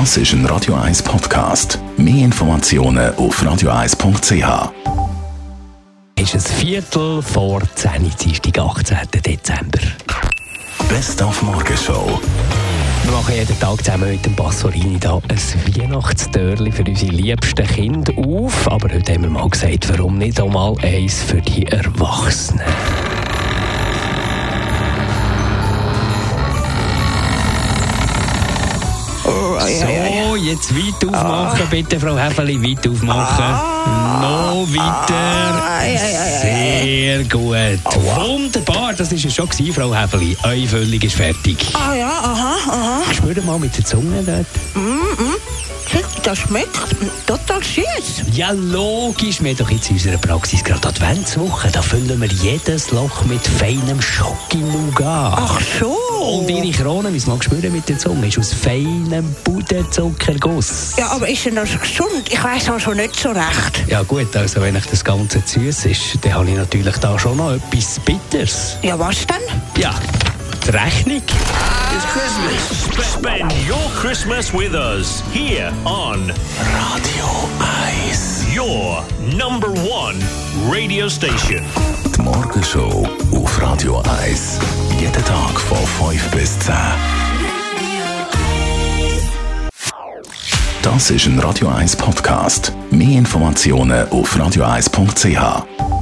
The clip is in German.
Das ist ein Radio 1 Podcast. Mehr Informationen auf radio1.ch. ist es Viertel vor 10 Uhr, Dienstag, 18. Dezember. Best auf Morgenshow. Wir machen jeden Tag zusammen mit dem Passorini da ein Weihnachtstörli für unsere liebsten Kinder auf. Aber heute haben wir mal gesagt, warum nicht einmal eins für die Erwachsenen. So, jetzt weit aufmachen, bitte, Frau Häfeli, weit aufmachen. Noch weiter. Sehr gut. Wunderbar, das war es schon, gewesen, Frau Häfeli. Eure Füllung ist fertig. Ah ja, aha, aha. Spür mal mit der Zunge dort. Das schmeckt total süß. Ja, logisch. Wir haben doch jetzt in unserer Praxis gerade Adventswoche. Da füllen wir jedes Loch mit feinem Schoki-Nougat. Ach so. Und ihre Krone, wie es mal spüren mit der Zunge, ist aus feinem Puderzuckerguss. Ja, aber ist denn das gesund? Ich weiß auch schon nicht so recht. Ja gut, also wenn ich das Ganze süß ist, dann habe ich natürlich da schon noch etwas Bitters. Ja, was denn? Ja, die Rechnung. Spend your Christmas with us here on Radio 1. your number one radio station. Die Morgenshow auf Radio 1. Jeden Tag von 5 bis 10. Das ist ein Radio 1 Podcast. Mehr Informationen auf radio1.ch.